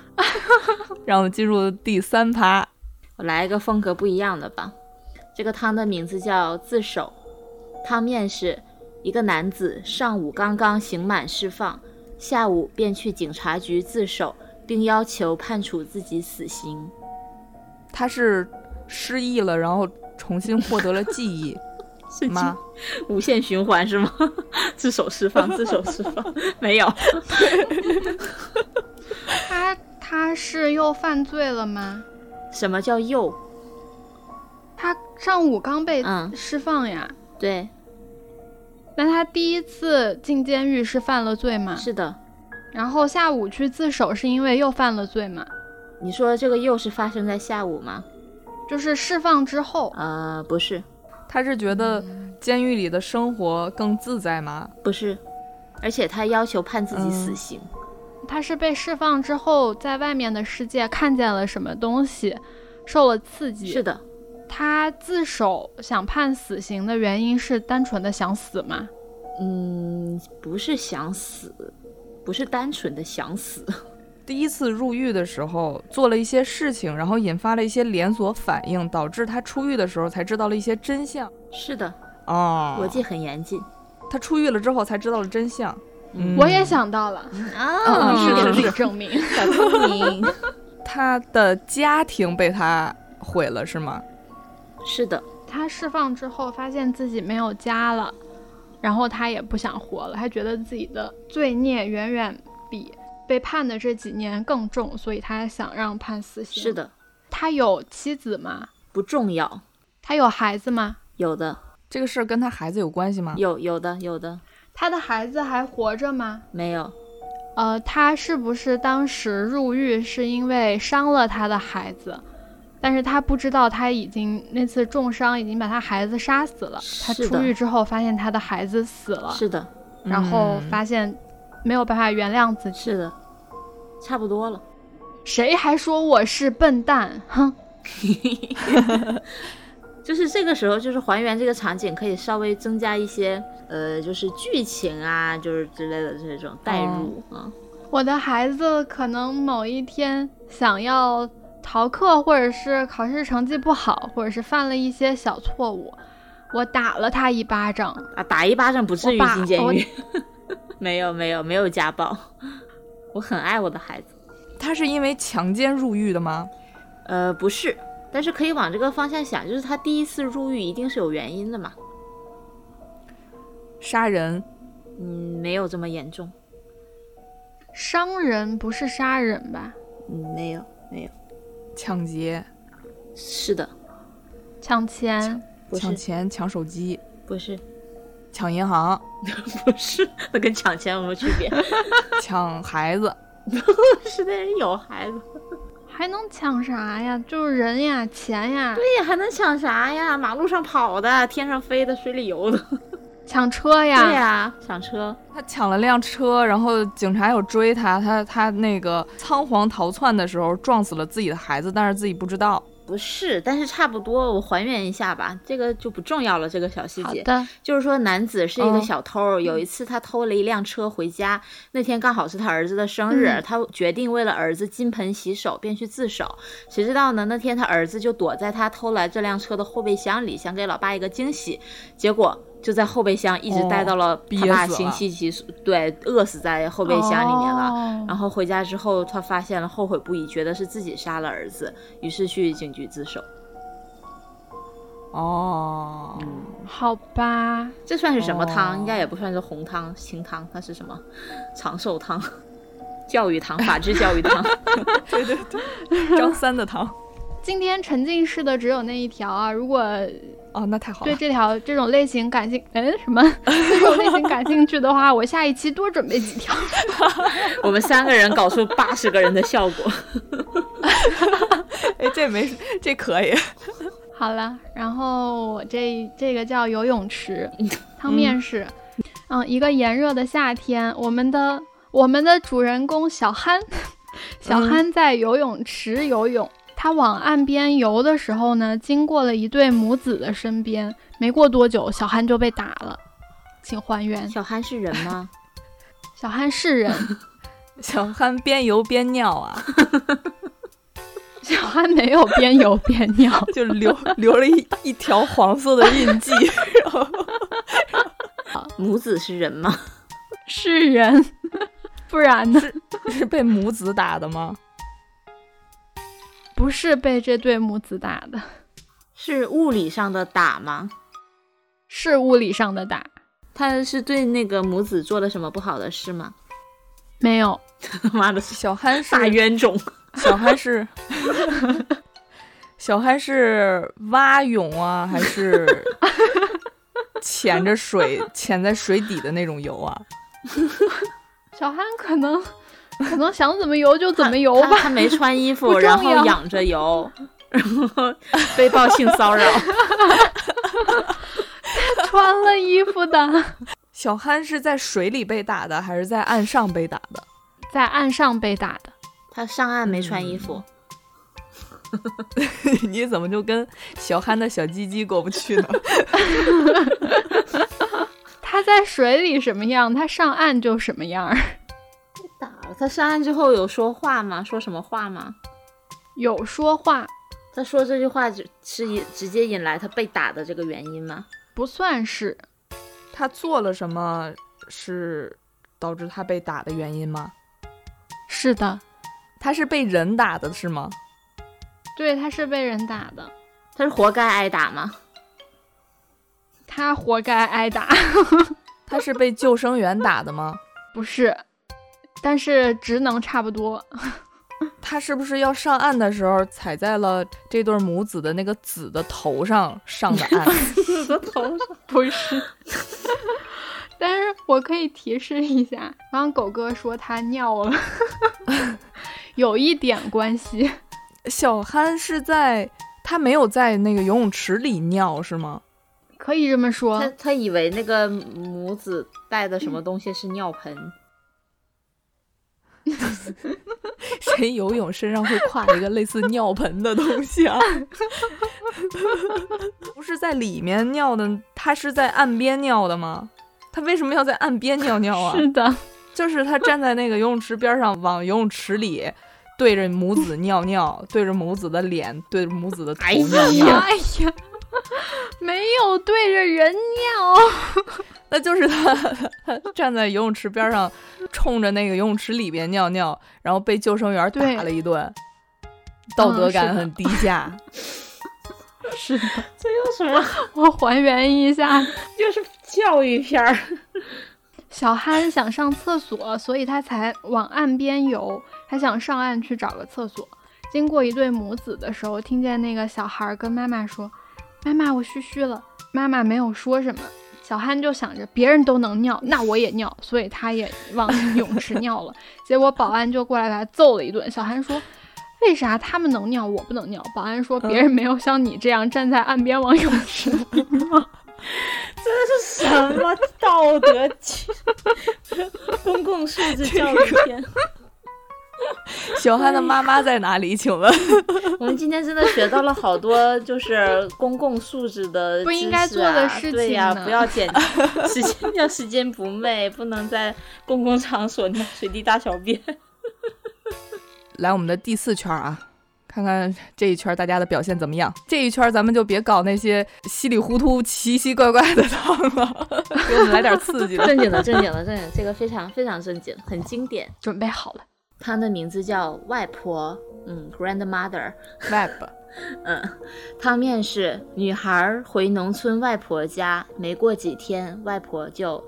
让我们进入第三趴，我来一个风格不一样的吧。这个汤的名字叫自首。汤面是一个男子上午刚刚刑满释放，下午便去警察局自首，并要求判处自己死刑。他是失忆了，然后重新获得了记忆。吗？无限循环是吗？自首释放，自首释放，没有。他他是又犯罪了吗？什么叫又？他上午刚被释放呀。对。那他第一次进监狱是犯了罪吗？是的。然后下午去自首是因为又犯了罪吗？你说这个又是发生在下午吗？就是释放之后。呃，不是。他是觉得监狱里的生活更自在吗？不是，而且他要求判自己死刑。他是被释放之后，在外面的世界看见了什么东西，受了刺激。是的，他自首想判死刑的原因是单纯的想死吗？嗯，不是想死，不是单纯的想死。第一次入狱的时候做了一些事情，然后引发了一些连锁反应，导致他出狱的时候才知道了一些真相。是的，哦，逻辑很严谨。他出狱了之后才知道了真相。我也想到了啊，是是是，证明小聪明。他的家庭被他毁了是吗？是的，他释放之后发现自己没有家了，然后他也不想活了，他觉得自己的罪孽远远比。被判的这几年更重，所以他想让判死刑。是的，他有妻子吗？不重要。他有孩子吗？有的。这个事儿跟他孩子有关系吗？有，有的，有的。他的孩子还活着吗？没有。呃，他是不是当时入狱是因为伤了他的孩子？但是他不知道他已经那次重伤已经把他孩子杀死了。他出狱之后发现他的孩子死了。是的。然后发现。没有办法原谅自己。是的，差不多了。谁还说我是笨蛋？哼！就是这个时候，就是还原这个场景，可以稍微增加一些，呃，就是剧情啊，就是之类的这种代入啊。我的孩子可能某一天想要逃课，或者是考试成绩不好，或者是犯了一些小错误，我打了他一巴掌啊！打一巴掌不至于进监狱。没有没有没有家暴，我很爱我的孩子。他是因为强奸入狱的吗？呃，不是，但是可以往这个方向想，就是他第一次入狱一定是有原因的嘛。杀人？嗯，没有这么严重。伤人不是杀人吧？嗯，没有没有。抢劫？是的。抢钱？抢钱？抢手机？不是。抢银行 不是，那 跟抢钱有什么区别？抢孩子是那人有孩子，还能抢啥呀？就是人呀，钱呀。对呀，还能抢啥呀？马路上跑的，天上飞的，水里游的，抢车呀？对呀，抢车。他抢了辆车，然后警察有追他，他他那个仓皇逃窜的时候撞死了自己的孩子，但是自己不知道。不是，但是差不多，我还原一下吧，这个就不重要了。这个小细节，就是说男子是一个小偷，有一次他偷了一辆车回家，那天刚好是他儿子的生日，他决定为了儿子金盆洗手，便去自首。谁知道呢？那天他儿子就躲在他偷来这辆车的后备箱里，想给老爸一个惊喜，结果。就在后备箱一直待到了他爸星期几，对，饿死在后备箱里面了。然后回家之后，他发现了，后悔不已，觉得是自己杀了儿子，于是去警局自首。哦，嗯，好吧，这算是什么汤？应该也不算是红汤、清汤，它是什么？长寿汤、教育汤、法治教育汤。对 对对，张 三的汤。今天沉浸式的只有那一条啊，如果。哦，那太好了。对这条这种类型感兴嗯什么 这种类型感兴趣的话，我下一期多准备几条。我们三个人搞出八十个人的效果。哎，这没这可以。好了，然后我这这个叫游泳池汤面是，嗯，一个炎热的夏天，我们的我们的主人公小憨，小憨在游泳池游泳。他往岸边游的时候呢，经过了一对母子的身边。没过多久，小憨就被打了。请还原。小憨是人吗？小憨是人。小憨边游边尿啊。小憨没有边游边尿，就留留了一一条黄色的印记。母子是人吗？是人，不然呢？是被母子打的吗？不是被这对母子打的，是物理上的打吗？是物理上的打。他是对那个母子做了什么不好的事吗？没有。妈的，小憨是大冤种。小憨是小憨是蛙泳啊，还是潜着水潜在水底的那种游啊？小憨可能。可能想怎么游就怎么游吧。他没穿衣服，然后仰着游，然后被报性骚扰。他穿了衣服的。小憨是在水里被打的，还是在岸上被打的？在岸上被打的。他上岸没穿衣服。你怎么就跟小憨的小鸡鸡过不去呢？他在水里什么样，他上岸就什么样。他上岸之后有说话吗？说什么话吗？有说话。他说这句话是引直接引来他被打的这个原因吗？不算是。他做了什么是导致他被打的原因吗？是的。他是被人打的是吗？对，他是被人打的。他是活该挨打吗？他活该挨打。他是被救生员打的吗？不是。但是职能差不多，他是不是要上岸的时候踩在了这对母子的那个子的头上上的岸？子的头上不是，但是我可以提示一下，刚刚狗哥说他尿了，有一点关系。小憨是在他没有在那个游泳池里尿是吗？可以这么说。他他以为那个母子带的什么东西是尿盆。谁游泳身上会挎一个类似尿盆的东西啊？不是在里面尿的，他是在岸边尿的吗？他为什么要在岸边尿尿啊？是的，就是他站在那个游泳池边上，往游泳池里对着母子尿尿，对着母子的脸，对着母子的头尿尿。哎呀，没有对着人尿。那就是他，他站在游泳池边上，冲着那个游泳池里边尿尿，然后被救生员打了一顿，道德感很低下。是的，这有什么？我还原一下，就是教育片儿。小憨想上厕所，所以他才往岸边游。他想上岸去找个厕所。经过一对母子的时候，听见那个小孩跟妈妈说：“妈妈，我嘘嘘了。”妈妈没有说什么。小憨就想着别人都能尿，那我也尿，所以他也往泳池尿了。结果保安就过来把他揍了一顿。小憨说：“为啥他们能尿，我不能尿？”保安说：“别人没有像你这样站在岸边往泳池里尿。”这是什么道德 公共素质教育片？小憨的妈妈在哪里？请问，我们今天真的学到了好多，就是公共素质的 不应该做的事情。对呀，不要捡时间，要时间不昧，不能在公共场所随地大小便。来，我们的第四圈啊，看看这一圈大家的表现怎么样。这一圈咱们就别搞那些稀里糊涂、奇奇怪怪的汤了，给我们来点刺激的。正经的，正经的，正经，这个非常非常正经，很经典。准备好了。汤的名字叫外婆，嗯，grandmother，外婆，嗯，汤面是女孩回农村外婆家，没过几天，外婆就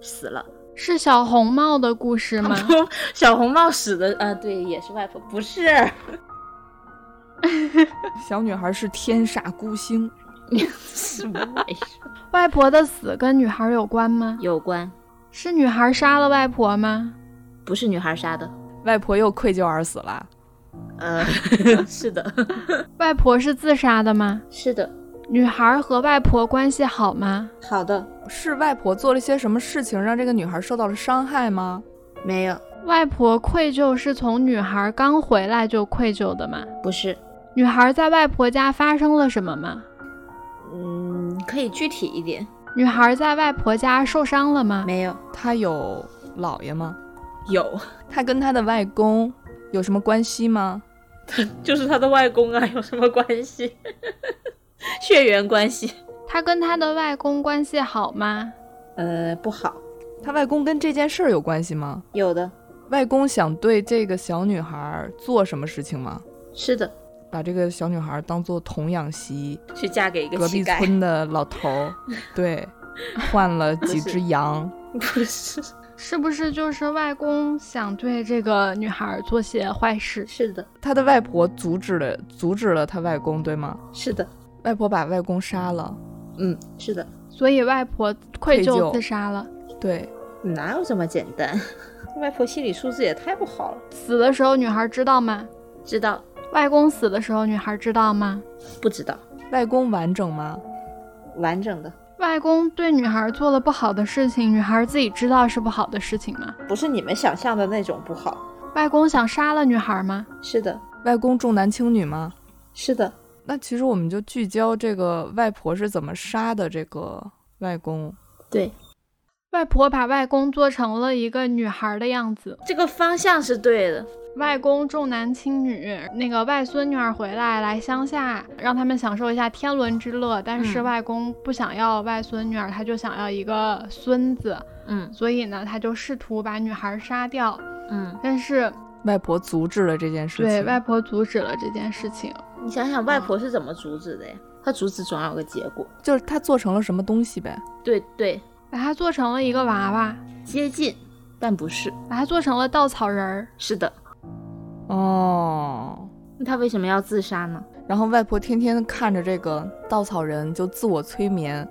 死了。是小红帽的故事吗？小红帽死的啊，对，也是外婆，不是。小女孩是天煞孤星，什么玩意？外婆的死跟女孩有关吗？有关。是女孩杀了外婆吗？不是女孩杀的。外婆又愧疚而死了，嗯，是的。外婆是自杀的吗？是的。女孩和外婆关系好吗？好的。是外婆做了些什么事情让这个女孩受到了伤害吗？没有。外婆愧疚是从女孩刚回来就愧疚的吗？不是。女孩在外婆家发生了什么吗？嗯，可以具体一点。女孩在外婆家受伤了吗？没有。她有姥爷吗？有，他跟他的外公有什么关系吗？就是他的外公啊，有什么关系？血缘关系。他跟他的外公关系好吗？呃，不好。他外公跟这件事儿有关系吗？有的。外公想对这个小女孩做什么事情吗？是的，把这个小女孩当做童养媳，去嫁给一个隔壁村的老头儿。对，换了几只羊。不是。是不是就是外公想对这个女孩做些坏事？是的，他的外婆阻止了，阻止了他外公，对吗？是的，外婆把外公杀了。嗯，是的，所以外婆愧疚自杀了。对，哪有这么简单？外婆心理素质也太不好了。死的时候女孩知道吗？知道。外公死的时候女孩知道吗？不知道。外公完整吗？完整的。外公对女孩做了不好的事情，女孩自己知道是不好的事情吗？不是你们想象的那种不好。外公想杀了女孩吗？是的。外公重男轻女吗？是的。那其实我们就聚焦这个外婆是怎么杀的这个外公。对，外婆把外公做成了一个女孩的样子，这个方向是对的。外公重男轻女，那个外孙女儿回来来乡下，让他们享受一下天伦之乐。但是外公不想要外孙女儿，他就想要一个孙子。嗯，所以呢，他就试图把女孩杀掉。嗯，但是外婆阻止了这件事情。对，外婆阻止了这件事情。你想想，外婆是怎么阻止的呀？她阻止总要有个结果，就是她做成了什么东西呗？对对，把它做成了一个娃娃，接近，但不是。把它做成了稻草人儿。是的。哦，那他为什么要自杀呢？然后外婆天天看着这个稻草人，就自我催眠，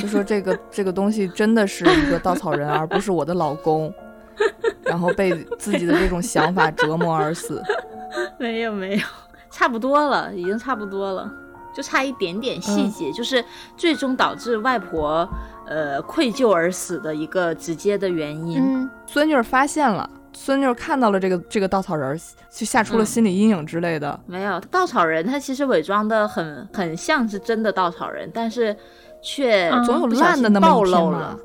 就说这个 这个东西真的是一个稻草人，而不是我的老公，然后被自己的这种想法折磨而死。没有没有，差不多了，已经差不多了，就差一点点细节，就是最终导致外婆呃愧疚而死的一个直接的原因。嗯，孙女发现了。孙女看到了这个这个稻草人，就吓出了心理阴影之类的。没有稻草人，他其实伪装的很很像是真的稻草人，但是却总有烂的那么一天了。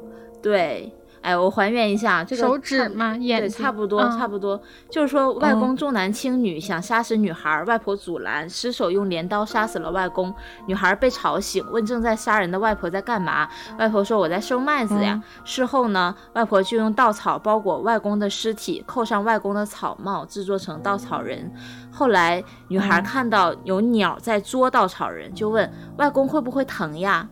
对。哎，我还原一下，这个手指嘛？眼对，差不多，差不多。就是说，外公重男轻女，想杀死女孩，外婆阻拦，失手用镰刀杀死了外公。女孩被吵醒，问正在杀人的外婆在干嘛。外婆说：“我在收麦子呀。”事后呢，外婆就用稻草包裹外公的尸体，扣上外公的草帽，制作成稻草人。后来，女孩看到有鸟在捉稻草人，就问外公会不会疼呀？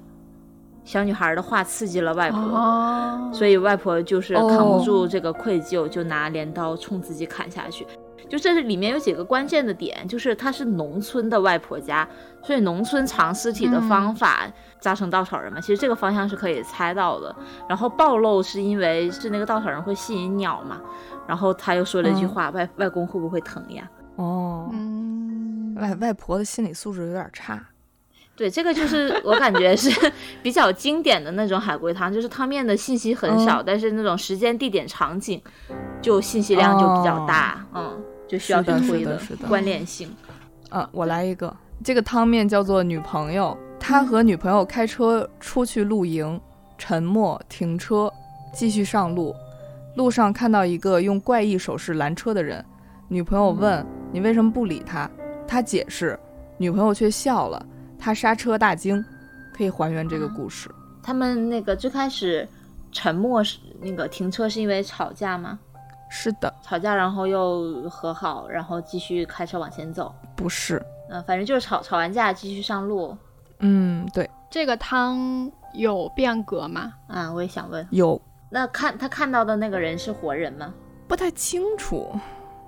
小女孩的话刺激了外婆，所以外婆就是扛不住这个愧疚，就拿镰刀冲自己砍下去。就这是里面有几个关键的点，就是它是农村的外婆家，所以农村藏尸体的方法扎成稻草人嘛，其实这个方向是可以猜到的。然后暴露是因为是那个稻草人会吸引鸟嘛，然后他又说了一句话：“外外公会不会疼呀？”哦，嗯，外外婆的心理素质有点差。对，这个就是 我感觉是比较经典的那种海龟汤，就是汤面的信息很少，但是那种时间、地点、场景就信息量就比较大，嗯，就需要去推的关联性。嗯，我来一个，这个汤面叫做女朋友。他和女朋友开车出去露营，沉默停车，继续上路。路上看到一个用怪异手势拦车的人，女朋友问：“你为什么不理他？”他解释，女朋友却笑了。他刹车大惊，可以还原这个故事。他们那个最开始沉默是那个停车是因为吵架吗？是的，吵架然后又和好，然后继续开车往前走。不是，嗯，反正就是吵吵完架继续上路。嗯，对。这个汤有变革吗？啊，我也想问。有。那看他看到的那个人是活人吗？不太清楚。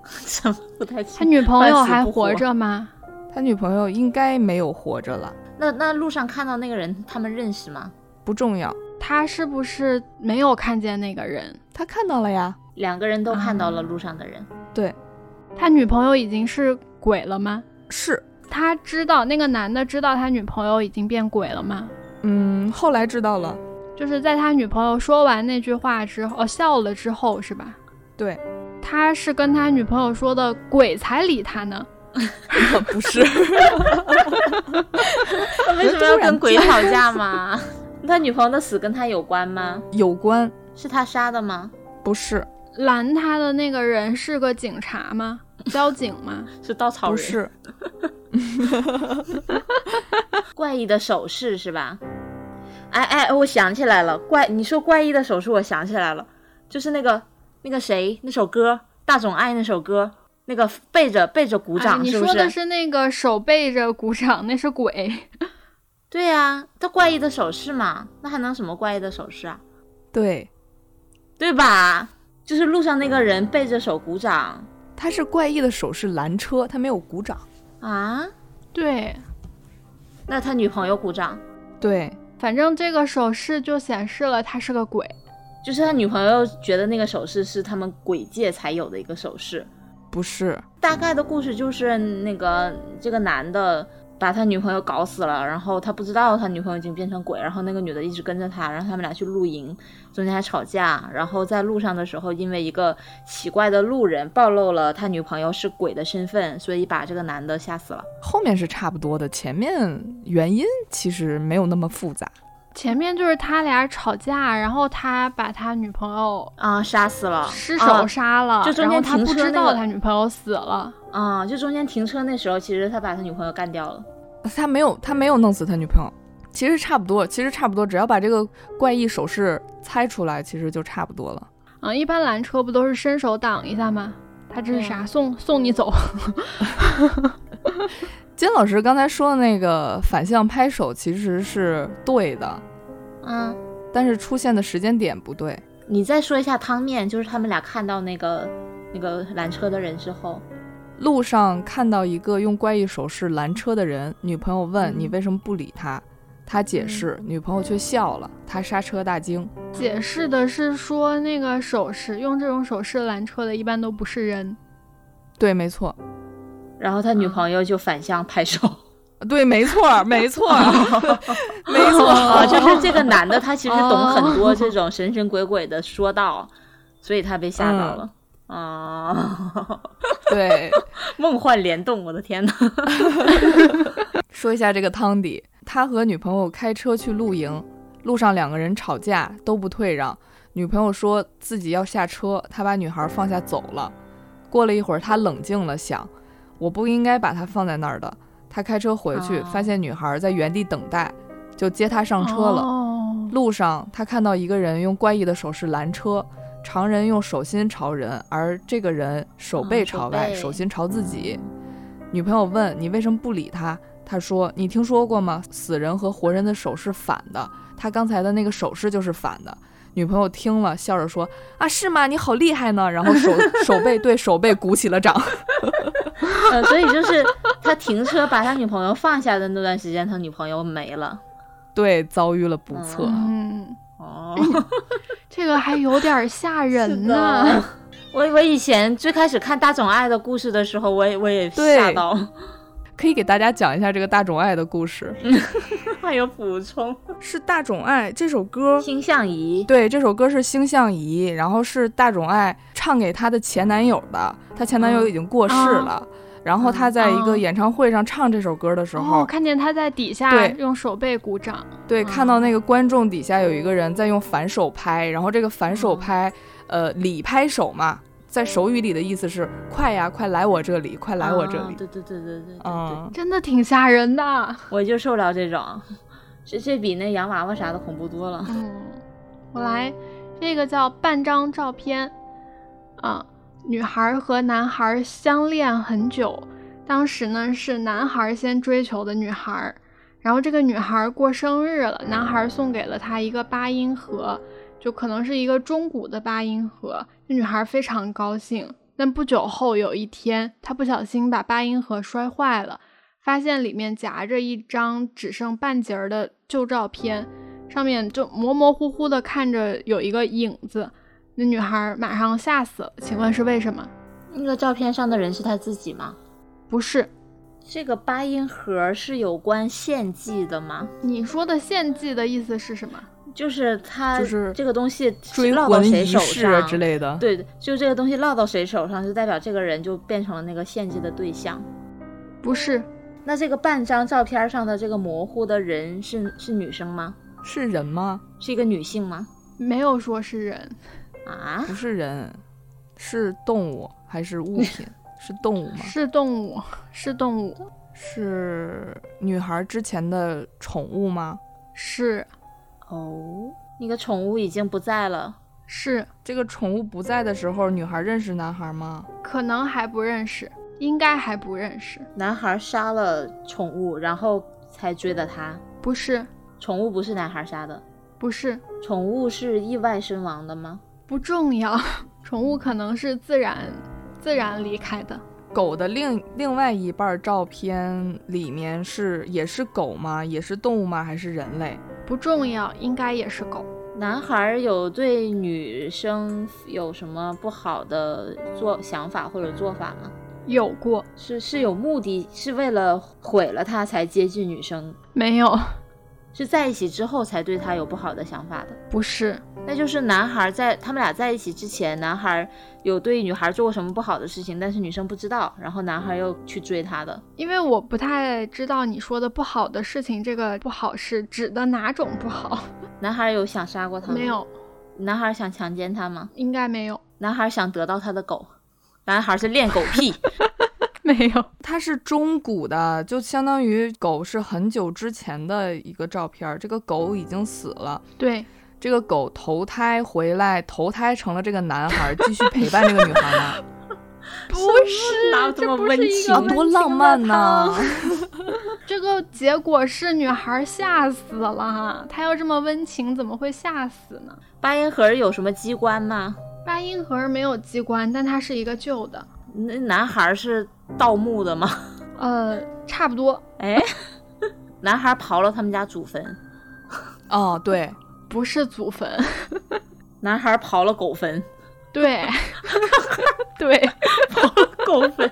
什么不太清？他女朋友还活着吗？他女朋友应该没有活着了。那那路上看到那个人，他们认识吗？不重要。他是不是没有看见那个人？他看到了呀。两个人都看到了路上的人。对。他女朋友已经是鬼了吗？是。他知道那个男的知道他女朋友已经变鬼了吗？嗯，后来知道了。就是在他女朋友说完那句话之后，笑了之后是吧？对。他是跟他女朋友说的，鬼才理他呢。不是，他 为什么要跟鬼吵架吗？他女朋友的死跟他有关吗？有关，是他杀的吗？不是，拦他的那个人是个警察吗？交警吗？是稻草人？不是，怪异的手势是吧？哎哎，我想起来了，怪你说怪异的手势，我想起来了，就是那个那个谁那首歌《大冢爱》那首歌。那个背着背着鼓掌，你说的是那个手背着鼓掌，那是鬼。对呀，他怪异的手势嘛，那还能什么怪异的手势啊？对，对吧？就是路上那个人背着手鼓掌，他是怪异的手势拦车，他没有鼓掌啊？对，那他女朋友鼓掌？对，反正这个手势就显示了他是个鬼，就是他女朋友觉得那个手势是他们鬼界才有的一个手势。不是，大概的故事就是那个这个男的把他女朋友搞死了，然后他不知道他女朋友已经变成鬼，然后那个女的一直跟着他，然后他们俩去露营，中间还吵架，然后在路上的时候，因为一个奇怪的路人暴露了他女朋友是鬼的身份，所以把这个男的吓死了。后面是差不多的，前面 原因其实没有那么复杂。前面就是他俩吵架，然后他把他女朋友啊杀死了，失手杀了，就中间他不知道他女朋友死了啊，就中间停车那时候，其实他把他女朋友干掉了，他没有他没有弄死他女朋友，其实差不多，其实差不多，只要把这个怪异手势猜出来，其实就差不多了。啊，一般拦车不都是伸手挡一下吗？他这是啥？送送你走。金老师刚才说的那个反向拍手其实是对的，嗯，但是出现的时间点不对。你再说一下汤面，就是他们俩看到那个那个拦车的人之后，路上看到一个用怪异手势拦车的人，女朋友问你为什么不理他，他解释，女朋友却笑了，他刹车大惊。解释的是说那个手势，用这种手势拦车的一般都不是人。对，没错。然后他女朋友就反向拍手，对，没错，没错，没错，就是这个男的，他其实懂很多这种神神鬼鬼的说道，所以他被吓到了啊。对，梦幻联动，我的天哪！说一下这个汤底，他和女朋友开车去露营，路上两个人吵架都不退让，女朋友说自己要下车，他把女孩放下走了。过了一会儿，他冷静了，想。我不应该把他放在那儿的。他开车回去，发现女孩在原地等待，就接她上车了。路上，他看到一个人用怪异的手势拦车，常人用手心朝人，而这个人手背朝外，手心朝自己。女朋友问：“你为什么不理他？”他说：“你听说过吗？死人和活人的手是反的，他刚才的那个手势就是反的。”女朋友听了，笑着说：“啊，是吗？你好厉害呢！”然后手 手背对手背鼓起了掌。呃，所以就是他停车把他女朋友放下的那段时间，他女朋友没了，对，遭遇了不测。嗯，哦，这个还有点吓人呢。我我以前最开始看大冢爱的故事的时候，我也我也吓到。可以给大家讲一下这个大冢爱的故事。还有补充，是大冢爱这首歌，星象仪。对，这首歌是星象仪，然后是大冢爱唱给她的前男友的，她前男友已经过世了。然后她在一个演唱会上唱这首歌的时候，看见他在底下用手背鼓掌。对，看到那个观众底下有一个人在用反手拍，然后这个反手拍，呃，里拍手嘛。在手语里的意思是快呀，快来我这里，快来我这里。对对对对对，嗯，真的挺吓人的。我就受不了这种，这这比那洋娃娃啥的恐怖多了。嗯，我来，这个叫半张照片，啊，女孩和男孩相恋很久，当时呢是男孩先追求的女孩，然后这个女孩过生日了，男孩送给了她一个八音盒。就可能是一个中古的八音盒，那女孩非常高兴。但不久后有一天，她不小心把八音盒摔坏了，发现里面夹着一张只剩半截儿的旧照片，上面就模模糊糊的看着有一个影子。那女孩马上吓死了。请问是为什么？那个照片上的人是她自己吗？不是。这个八音盒是有关献祭的吗？你说的献祭的意思是什么？就是他，就是这个东西追魂谁手上之类的。对，就这个东西落到谁手上，就代表这个人就变成了那个献祭的对象。不是，那这个半张照片上的这个模糊的人是是女生吗？是人吗？是一个女性吗？没有说是人啊，不是人，是动物还是物品？是动物吗？是动物，是动物。是女孩之前的宠物吗？是。哦，那个宠物已经不在了。是这个宠物不在的时候，女孩认识男孩吗？可能还不认识，应该还不认识。男孩杀了宠物，然后才追的他。不是，宠物不是男孩杀的。不是，宠物是意外身亡的吗？不重要，宠物可能是自然自然离开的。狗的另另外一半照片里面是也是狗吗？也是动物吗？还是人类？不重要，应该也是狗。男孩有对女生有什么不好的做想法或者做法吗？有过，是是有目的，是为了毁了她才接近女生？没有。是在一起之后才对他有不好的想法的，不是？那就是男孩在他们俩在一起之前，男孩有对女孩做过什么不好的事情，但是女生不知道，然后男孩又去追她的。因为我不太知道你说的不好的事情，这个不好是指的哪种不好？男孩有想杀过她吗？没有。男孩想强奸她吗？应该没有。男孩想得到她的狗？男孩是恋狗癖。没有，它是中古的，就相当于狗是很久之前的一个照片。这个狗已经死了，对，这个狗投胎回来，投胎成了这个男孩，继续陪伴这个女孩吗？不是，哪有这么温情？多浪漫呢！这个结果是女孩吓死了。她要这么温情，怎么会吓死呢？八音盒有什么机关吗？八音盒没有机关，但它是一个旧的。那男孩是盗墓的吗？呃，差不多。哎，男孩刨了他们家祖坟。哦，对，不是祖坟。男孩刨了狗坟。对，对，刨了狗坟。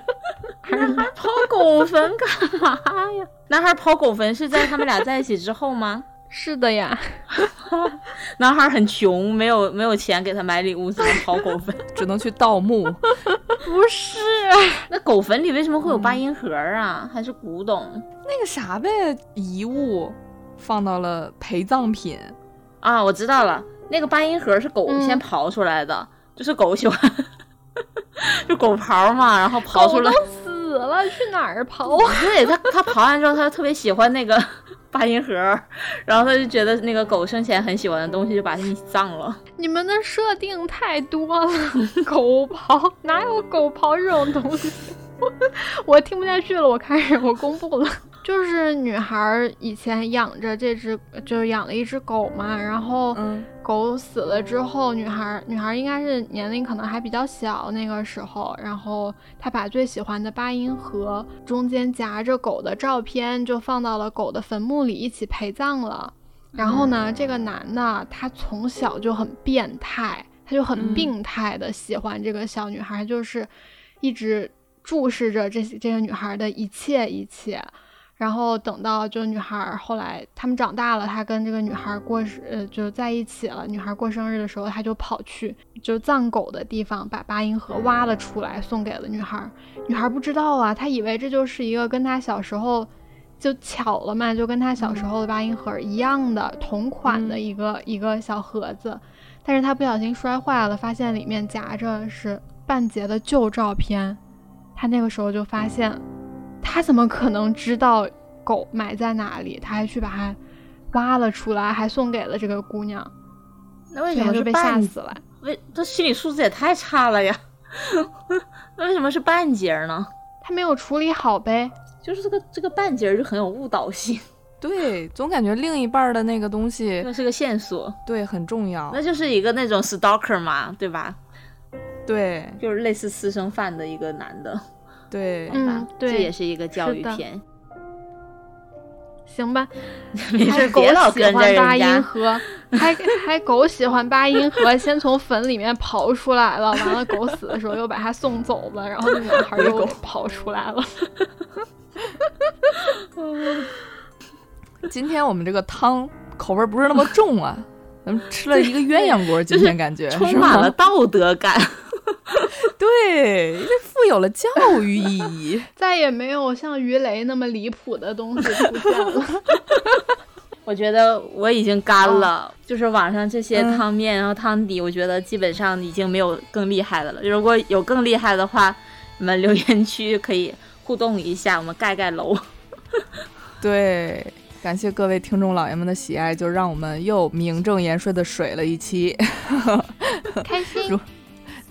男孩刨狗坟干嘛呀？男孩刨狗坟是在他们俩在一起之后吗？是的呀。男孩很穷，没有没有钱给他买礼物，只能刨狗 坟，只能去盗墓。不是，那狗坟里为什么会有八音盒啊？还是古董？那个啥呗，遗物放到了陪葬品啊！我知道了，那个八音盒是狗先刨出来的，就是狗喜欢，就狗刨嘛，然后刨出来。死了，去哪儿刨？对他，他刨完之后，他特别喜欢那个。八音盒，然后他就觉得那个狗生前很喜欢的东西，就把它给葬了。你们的设定太多了，狗刨哪有狗刨这种东西？我 我听不下去了，我开始我公布了，就是女孩以前养着这只，就是养了一只狗嘛，然后狗死了之后，女孩女孩应该是年龄可能还比较小那个时候，然后她把最喜欢的八音盒中间夹着狗的照片就放到了狗的坟墓里一起陪葬了。然后呢，这个男的他从小就很变态，他就很病态的喜欢这个小女孩，就是一直注视着这这个女孩的一切一切。然后等到就女孩后来他们长大了，他跟这个女孩过生呃就在一起了。女孩过生日的时候，他就跑去就葬狗的地方，把八音盒挖了出来，送给了女孩。女孩不知道啊，她以为这就是一个跟她小时候就巧了嘛，就跟她小时候的八音盒一样的同款的一个一个小盒子。但是她不小心摔坏了，发现里面夹着是半截的旧照片。她那个时候就发现。他怎么可能知道狗埋在哪里？他还去把它挖了出来，还送给了这个姑娘。那为什么就被吓死了？为这心理素质也太差了呀！那为什么是半截呢？他没有处理好呗。就是这个这个半截就很有误导性。对，总感觉另一半的那个东西那是个线索，对，很重要。那就是一个那种 stalker 嘛，对吧？对，就是类似私生饭的一个男的。对，嗯，这也是一个教育片。行吧，没事，狗喜欢八音盒，还还狗喜欢八音盒，先从坟里面刨出来了，完了狗死的时候又把它送走了，然后那女孩又跑出来了。今天我们这个汤口味不是那么重啊，咱们吃了一个鸳鸯锅，今天感觉充满了道德感。对，这富有了教育意义，再也没有像鱼雷那么离谱的东西出现了。我觉得我已经干了，就是网上这些汤面，然后汤底，我觉得基本上已经没有更厉害的了。如果有更厉害的话，你们留言区可以互动一下，我们盖盖楼。对，感谢各位听众老爷们的喜爱，就让我们又名正言顺的水了一期，开心。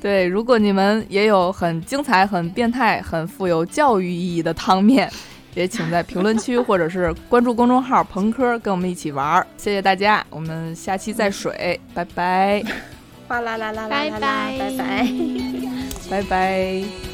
对，如果你们也有很精彩、很变态、很富有教育意义的汤面，也请在评论区或者是关注公众号“朋科”跟我们一起玩儿。谢谢大家，我们下期再水，拜拜。哗啦啦啦啦啦，拜拜拜拜，拜拜。